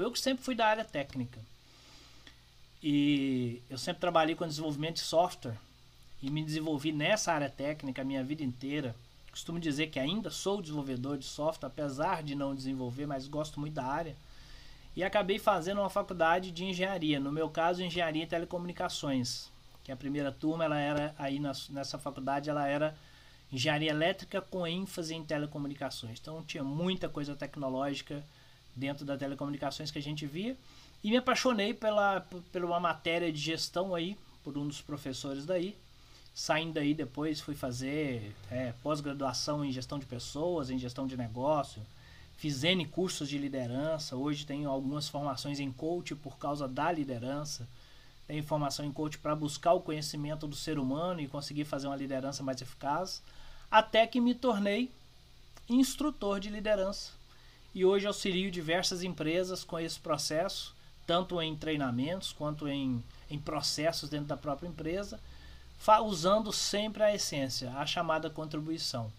Eu que sempre fui da área técnica. E eu sempre trabalhei com desenvolvimento de software e me desenvolvi nessa área técnica a minha vida inteira. Costumo dizer que ainda sou desenvolvedor de software, apesar de não desenvolver, mas gosto muito da área. E acabei fazendo uma faculdade de engenharia, no meu caso, engenharia em telecomunicações, que a primeira turma ela era aí nessa faculdade ela era engenharia elétrica com ênfase em telecomunicações. Então tinha muita coisa tecnológica dentro da telecomunicações que a gente via. E me apaixonei pela, pela uma matéria de gestão aí, por um dos professores daí. Saindo daí depois fui fazer é, pós-graduação em gestão de pessoas, em gestão de negócio. Fiz N cursos de liderança. Hoje tenho algumas formações em coach por causa da liderança. Tenho formação em coach para buscar o conhecimento do ser humano e conseguir fazer uma liderança mais eficaz. Até que me tornei instrutor de liderança. E hoje auxilio diversas empresas com esse processo tanto em treinamentos quanto em, em processos dentro da própria empresa, usando sempre a essência, a chamada contribuição.